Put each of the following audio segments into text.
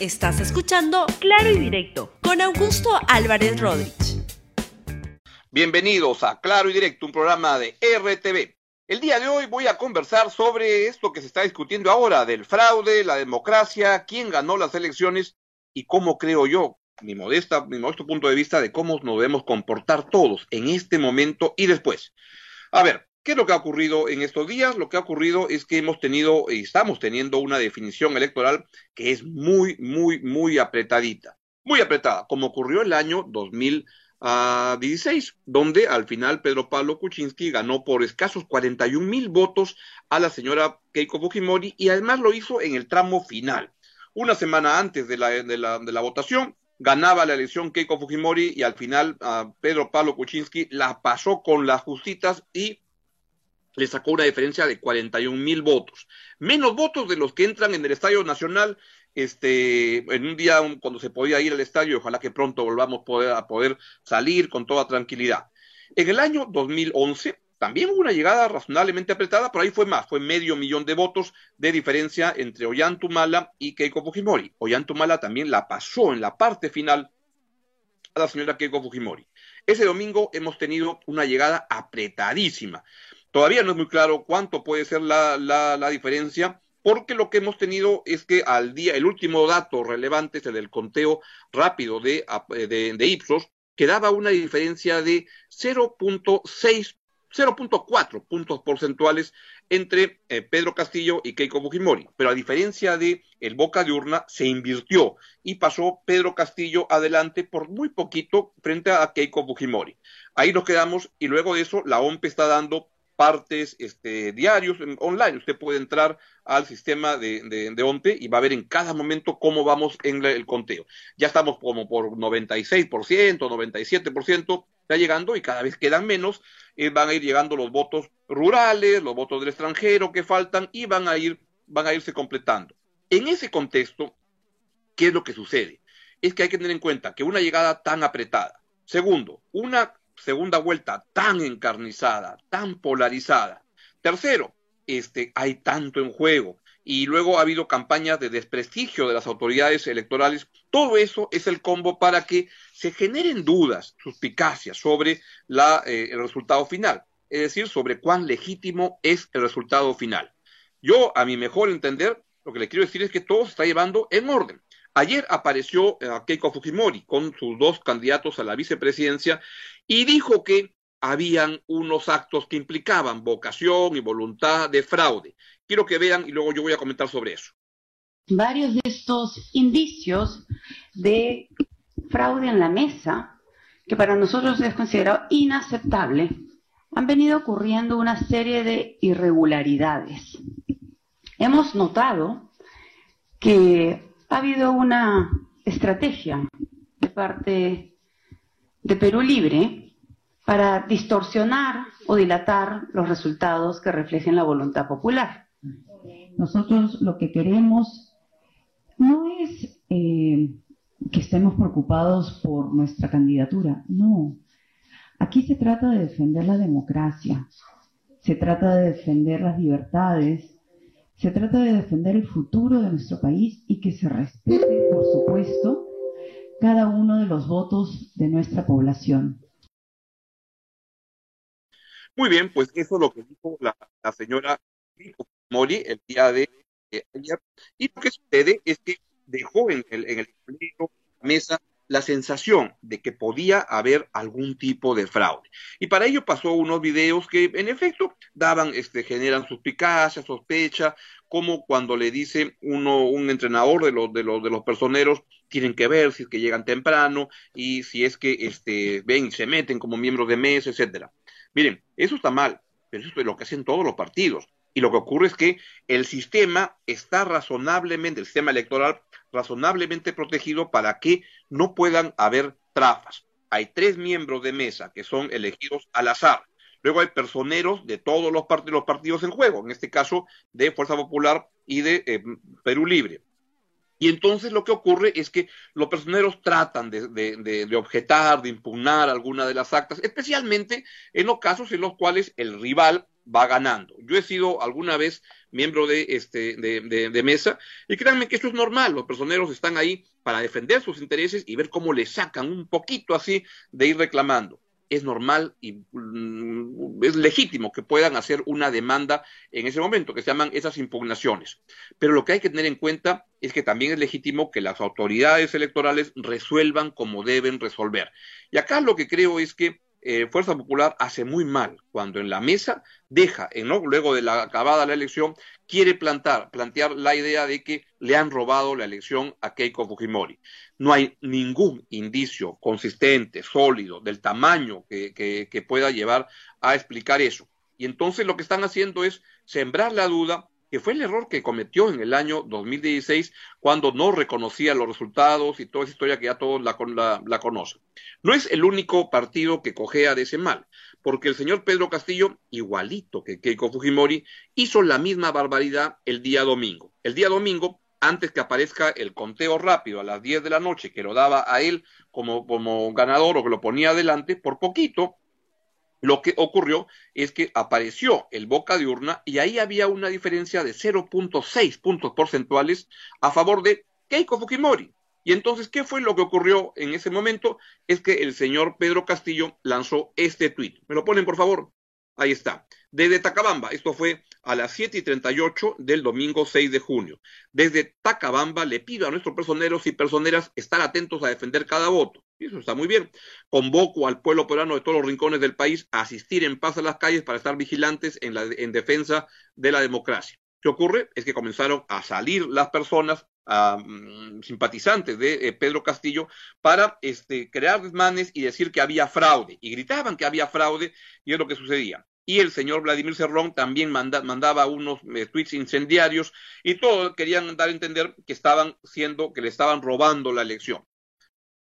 Estás escuchando Claro y Directo con Augusto Álvarez Rodríguez. Bienvenidos a Claro y Directo, un programa de RTV. El día de hoy voy a conversar sobre esto que se está discutiendo ahora, del fraude, la democracia, quién ganó las elecciones y cómo creo yo, mi modesta, mi modesto punto de vista de cómo nos debemos comportar todos en este momento y después. A ver, ¿Qué es lo que ha ocurrido en estos días? Lo que ha ocurrido es que hemos tenido y estamos teniendo una definición electoral que es muy, muy, muy apretadita. Muy apretada, como ocurrió el año 2016, donde al final Pedro Pablo Kuczynski ganó por escasos 41 mil votos a la señora Keiko Fujimori y además lo hizo en el tramo final. Una semana antes de la, votación, ganaba la elección Keiko Fujimori y al final Pedro Pablo Kuczynski la pasó con las justitas y le sacó una diferencia de 41 mil votos. Menos votos de los que entran en el Estadio Nacional este, en un día cuando se podía ir al estadio, ojalá que pronto volvamos a poder salir con toda tranquilidad. En el año 2011 también hubo una llegada razonablemente apretada, pero ahí fue más, fue medio millón de votos de diferencia entre Ollantumala y Keiko Fujimori. Ollantumala también la pasó en la parte final a la señora Keiko Fujimori. Ese domingo hemos tenido una llegada apretadísima. Todavía no es muy claro cuánto puede ser la, diferencia, porque lo que hemos tenido es que al día, el último dato relevante es el del conteo rápido de, de Ipsos, que daba una diferencia de 0.6 0.4 puntos porcentuales entre eh, Pedro Castillo y Keiko Fujimori. Pero a diferencia de el Boca de Urna, se invirtió y pasó Pedro Castillo adelante por muy poquito frente a Keiko Fujimori. Ahí nos quedamos y luego de eso la OMP está dando partes este, diarios online. Usted puede entrar al sistema de, de, ONTE y va a ver en cada momento cómo vamos en el conteo. Ya estamos como por 96%, 97%, está llegando y cada vez quedan menos. Eh, van a ir llegando los votos rurales, los votos del extranjero que faltan y van a ir, van a irse completando. En ese contexto, ¿qué es lo que sucede? Es que hay que tener en cuenta que una llegada tan apretada, segundo, una segunda vuelta tan encarnizada, tan polarizada. Tercero, este, hay tanto en juego. Y luego ha habido campañas de desprestigio de las autoridades electorales. Todo eso es el combo para que se generen dudas, suspicacias sobre la, eh, el resultado final. Es decir, sobre cuán legítimo es el resultado final. Yo, a mi mejor entender, lo que le quiero decir es que todo se está llevando en orden. Ayer apareció eh, Keiko Fujimori con sus dos candidatos a la vicepresidencia y dijo que habían unos actos que implicaban vocación y voluntad de fraude. Quiero que vean y luego yo voy a comentar sobre eso. Varios de estos indicios de fraude en la mesa, que para nosotros es considerado inaceptable, han venido ocurriendo una serie de irregularidades. Hemos notado que ha habido una estrategia de parte de Perú Libre para distorsionar o dilatar los resultados que reflejen la voluntad popular. Nosotros lo que queremos no es eh, que estemos preocupados por nuestra candidatura, no. Aquí se trata de defender la democracia, se trata de defender las libertades, se trata de defender el futuro de nuestro país y que se respete, por supuesto, cada uno de los votos de nuestra población. Muy bien, pues eso es lo que dijo la, señora Mori el día de ayer. Y lo que sucede es que dejó en el, en el mesa la sensación de que podía haber algún tipo de fraude. Y para ello pasó unos videos que en efecto daban, este, generan suspicacia, sospecha, como cuando le dice uno, un entrenador de los, de los, de los personeros, tienen que ver si es que llegan temprano y si es que este, ven se meten como miembros de mesa, etcétera. Miren, eso está mal, pero eso es lo que hacen todos los partidos. Y lo que ocurre es que el sistema está razonablemente, el sistema electoral, razonablemente protegido para que no puedan haber trafas. Hay tres miembros de mesa que son elegidos al azar. Luego hay personeros de todos los, partidos, partidos en juego, en este caso de Fuerza Popular y de eh, Perú Libre. Y entonces lo que ocurre es que los personeros tratan de, de, objetar, de impugnar alguna de las actas, especialmente en los casos en los cuales el rival va ganando. Yo he sido alguna vez miembro de, este, de, de, mesa y créanme que esto es normal, los personeros están ahí para defender sus intereses y ver cómo le sacan un poquito así de ir reclamando es normal y mm, es legítimo que puedan hacer una demanda en ese momento, que se llaman esas impugnaciones. Pero lo que hay que tener en cuenta es que también es legítimo que las autoridades electorales resuelvan como deben resolver. Y acá lo que creo es que eh, Fuerza Popular hace muy mal cuando en la mesa deja, luego de la acabada la elección, quiere plantar, plantear la idea de que le han robado la elección a Keiko Fujimori. No hay ningún indicio consistente, sólido, del tamaño que, que pueda llevar a explicar eso. Y entonces lo que están haciendo es sembrar la duda que fue el error que cometió en el año 2016 cuando no reconocía los resultados y toda esa historia que ya todos la, la, conocen. No es el único partido que cojea de ese mal, porque el señor Pedro Castillo, igualito que Keiko Fujimori, hizo la misma barbaridad el día domingo. El día domingo, antes que aparezca el conteo rápido a las 10 de la noche, que lo daba a él como, como ganador o que lo ponía adelante, por poquito, lo que ocurrió es que apareció el boca de urna y ahí había una diferencia de 0.6 puntos porcentuales a favor de Keiko Fujimori. Y entonces, ¿qué fue lo que ocurrió en ese momento? Es que el señor Pedro Castillo lanzó este tuit. ¿Me lo ponen, por favor? Ahí está. Desde Tacabamba, esto fue a las 7 y 38 del domingo 6 de junio. Desde Tacabamba le pido a nuestros personeros y personeras estar atentos a defender cada voto. Y eso está muy bien. Convoco al pueblo peruano de todos los rincones del país a asistir en paz a las calles para estar vigilantes en, la, en defensa de la democracia. ¿Qué ocurre? Es que comenzaron a salir las personas mm, simpatizantes de eh, Pedro Castillo para este, crear desmanes y decir que había fraude. Y gritaban que había fraude y es lo que sucedía y el señor Vladimir Cerrón también mandaba unos eh, tweets incendiarios y todos querían dar a entender que estaban siendo, que le estaban robando la elección.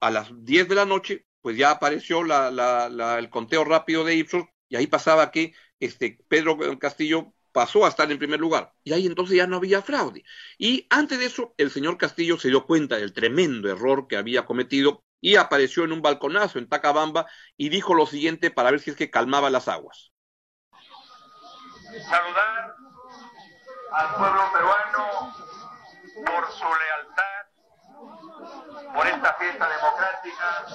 A las 10 de la noche, pues ya apareció el conteo rápido de Ipsos y ahí pasaba que este Pedro Castillo pasó a estar en primer lugar. Y ahí entonces ya no había fraude. Y antes de eso, el señor Castillo se dio cuenta del tremendo error que había cometido y apareció en un balconazo en Tacabamba y dijo lo siguiente para ver si es que calmaba las aguas saludar al pueblo peruano por su lealtad, por esta fiesta democrática,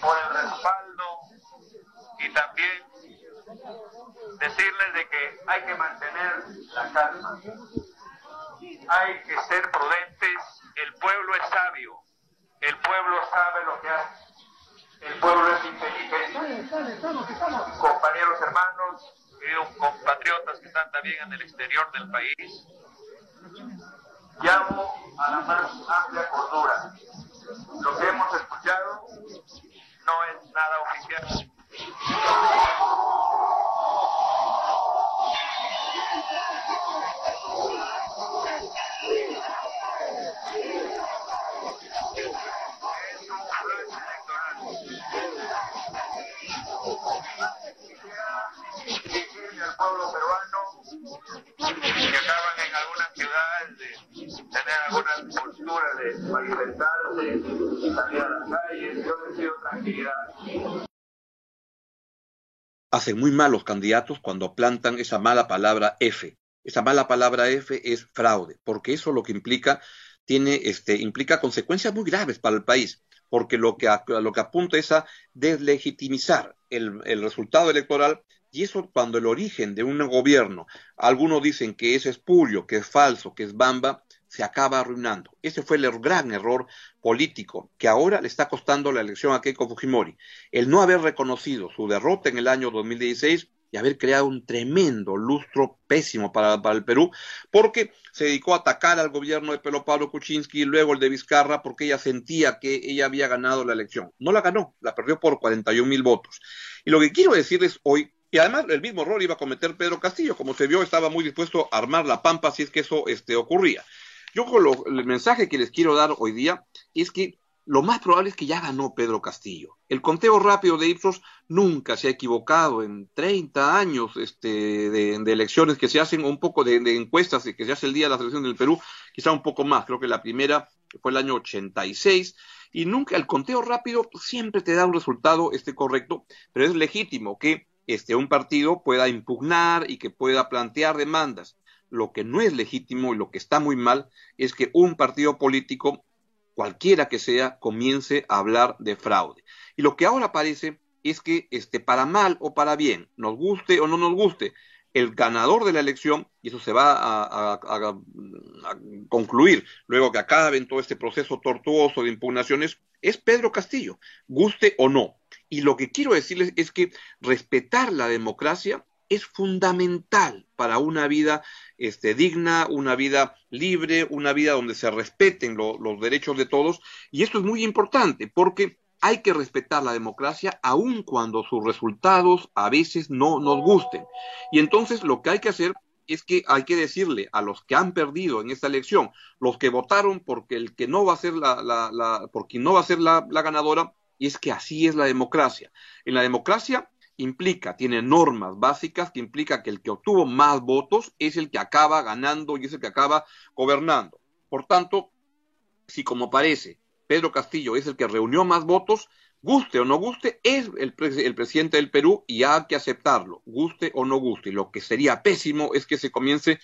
por el respaldo y también decirles de que hay que mantener la calma, hay que ser prudentes, el pueblo es sabio, el pueblo sabe lo que hace, el pueblo es inteligente. Compañeros hermanos, queridos compatriotas que están también en el exterior del país, llamo a la más amplia cordura. Lo que hemos escuchado no es nada oficial. Hacen muy mal los candidatos cuando plantan esa mala palabra F. Esa mala palabra F es fraude, porque eso lo que implica tiene este implica consecuencias muy graves para el país, porque lo que, lo que apunta es a deslegitimizar el, el resultado electoral y eso cuando el origen de un gobierno, algunos dicen que es espurio, que es falso, que es bamba, se acaba arruinando. Ese fue el gran error político que ahora le está costando la elección a Keiko Fujimori. El no haber reconocido su derrota en el año 2016 y haber creado un tremendo lustro pésimo para, para, el Perú, porque se dedicó a atacar al gobierno de Pelo Pablo Kuczynski y luego el de Vizcarra, porque ella sentía que ella había ganado la elección. No la ganó, la perdió por 41 mil votos. Y lo que quiero decirles hoy y además el mismo error iba a cometer Pedro Castillo, como se vio, estaba muy dispuesto a armar la pampa si es que eso este, ocurría. Yo el mensaje que les quiero dar hoy día es que lo más probable es que ya ganó Pedro Castillo. El conteo rápido de Ipsos nunca se ha equivocado en 30 años este, de, elecciones que se hacen, un poco de, de, encuestas que se hace el día de la selección del Perú, quizá un poco más. Creo que la primera fue el año 86 y nunca el conteo rápido siempre te da un resultado este correcto, pero es legítimo que este, un partido pueda impugnar y que pueda plantear demandas. Lo que no es legítimo y lo que está muy mal es que un partido político, cualquiera que sea, comience a hablar de fraude. Y lo que ahora parece es que este, para mal o para bien, nos guste o no nos guste, el ganador de la elección, y eso se va a, a, concluir luego que acaben todo este proceso tortuoso de impugnaciones, es Pedro Castillo, guste o no. Y lo que quiero decirles es que respetar la democracia es fundamental para una vida este, digna, una vida libre, una vida donde se respeten los derechos de todos. Y esto es muy importante porque hay que respetar la democracia aun cuando sus resultados a veces no nos gusten. Y entonces lo que hay que hacer es que hay que decirle a los que han perdido en esta elección, los que votaron porque el que no va a ser la, la, la no va a ser la, la ganadora, y es que así es la democracia. En la democracia implica, tiene normas básicas que implica que el que obtuvo más votos es el que acaba ganando y es el que acaba gobernando. Por tanto, si como parece Pedro Castillo es el que reunió más votos, guste o no guste, es el, el, presidente del Perú y hay que aceptarlo, guste o no guste. Lo que sería pésimo es que se comience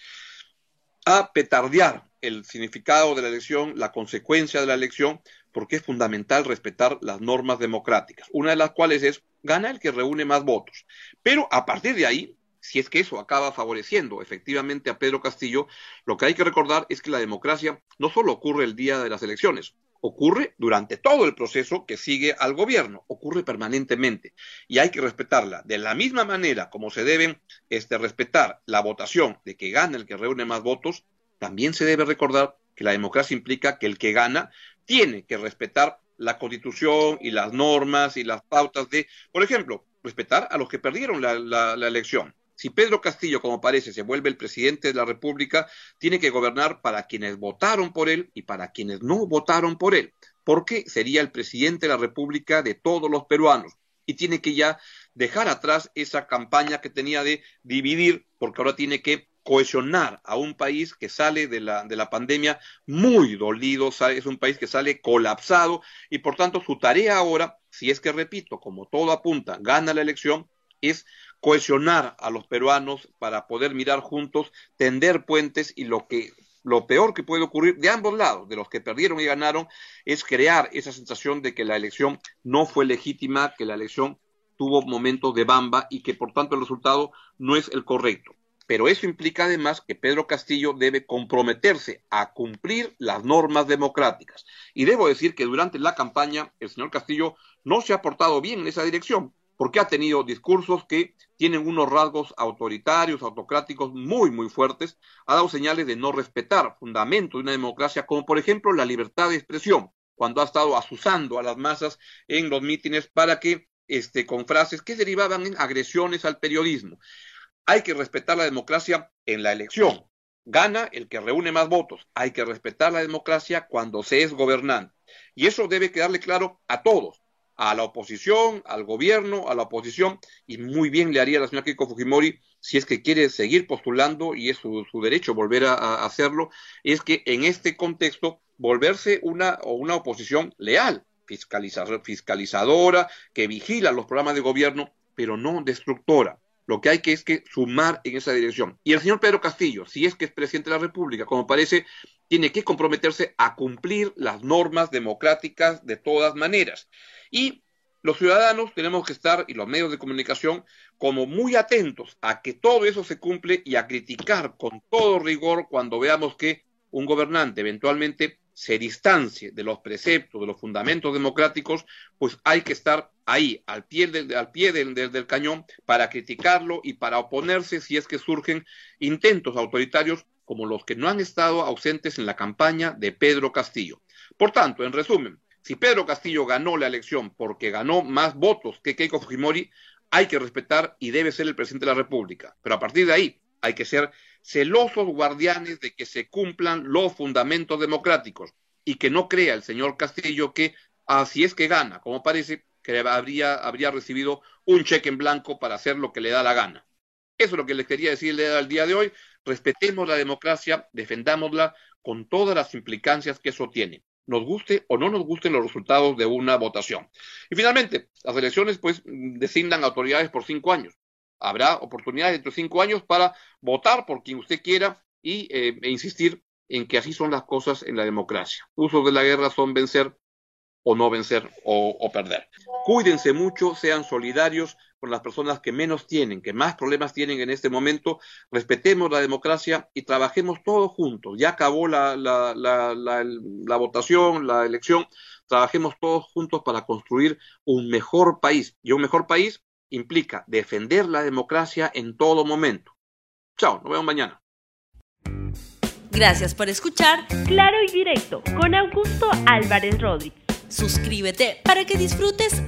a petardear el significado de la elección, la consecuencia de la elección, porque es fundamental respetar las normas democráticas, una de las cuales es gana el que reúne más votos. Pero a partir de ahí, si es que eso acaba favoreciendo efectivamente a Pedro Castillo, lo que hay que recordar es que la democracia no solo ocurre el día de las elecciones, ocurre durante todo el proceso que sigue al gobierno, ocurre permanentemente y hay que respetarla de la misma manera como se deben este, respetar la votación de que gana el que reúne más votos, también se debe recordar que la democracia implica que el que gana tiene que respetar la constitución y las normas y las pautas de, por ejemplo, respetar a los que perdieron la, la, la elección, si Pedro Castillo, como parece, se vuelve el presidente de la República, tiene que gobernar para quienes votaron por él y para quienes no votaron por él, porque sería el presidente de la República de todos los peruanos y tiene que ya dejar atrás esa campaña que tenía de dividir, porque ahora tiene que cohesionar a un país que sale de la, de la pandemia muy dolido, es un país que sale colapsado y por tanto su tarea ahora, si es que repito, como todo apunta, gana la elección, es cohesionar a los peruanos para poder mirar juntos, tender puentes y lo que lo peor que puede ocurrir de ambos lados, de los que perdieron y ganaron, es crear esa sensación de que la elección no fue legítima, que la elección tuvo momentos de bamba y que por tanto el resultado no es el correcto. Pero eso implica además que Pedro Castillo debe comprometerse a cumplir las normas democráticas. Y debo decir que durante la campaña el señor Castillo no se ha portado bien en esa dirección porque ha tenido discursos que tienen unos rasgos autoritarios, autocráticos muy, muy fuertes, ha dado señales de no respetar fundamentos de una democracia, como por ejemplo la libertad de expresión, cuando ha estado asusando a las masas en los mítines para que, este, con frases que derivaban en agresiones al periodismo. Hay que respetar la democracia en la elección. Gana el que reúne más votos. Hay que respetar la democracia cuando se es gobernante. Y eso debe quedarle claro a todos a la oposición, al gobierno, a la oposición, y muy bien le haría a la señora Keiko Fujimori si es que quiere seguir postulando, y es su, su derecho volver a, a, hacerlo, es que en este contexto volverse una, o una oposición leal, fiscalizadora, que vigila los programas de gobierno, pero no destructora. Lo que hay que es que sumar en esa dirección. Y el señor Pedro Castillo, si es que es presidente de la República, como parece, tiene que comprometerse a cumplir las normas democráticas de todas maneras. Y los ciudadanos tenemos que estar, y los medios de comunicación, como muy atentos a que todo eso se cumple y a criticar con todo rigor cuando veamos que un gobernante eventualmente se distancie de los preceptos, de los fundamentos democráticos, pues hay que estar ahí, al pie del, al pie del, del, cañón, para criticarlo y para oponerse si es que surgen intentos autoritarios como los que no han estado ausentes en la campaña de Pedro Castillo. Por tanto, en resumen, si Pedro Castillo ganó la elección porque ganó más votos que Keiko Fujimori, hay que respetar y debe ser el presidente de la República. Pero a partir de ahí hay que ser celosos guardianes de que se cumplan los fundamentos democráticos y que no crea el señor Castillo que así es que gana, como parece que habría, habría recibido un cheque en blanco para hacer lo que le da la gana. Eso es lo que les quería decir al día de hoy. Respetemos la democracia, defendámosla con todas las implicancias que eso tiene nos guste o no nos gusten los resultados de una votación. Y finalmente, las elecciones pues designan autoridades por cinco años. Habrá oportunidades dentro de cinco años para votar por quien usted quiera y, eh, e insistir en que así son las cosas en la democracia. Usos de la guerra son vencer o no vencer o, perder. Cuídense mucho, sean solidarios con las personas que menos tienen, que más problemas tienen en este momento. Respetemos la democracia y trabajemos todos juntos. Ya acabó la votación, la elección. Trabajemos todos juntos para construir un mejor país. Y un mejor país implica defender la democracia en todo momento. Chao, nos vemos mañana. Gracias por escuchar Claro y Directo con Augusto Álvarez Rodríguez. Suscríbete para que disfrutes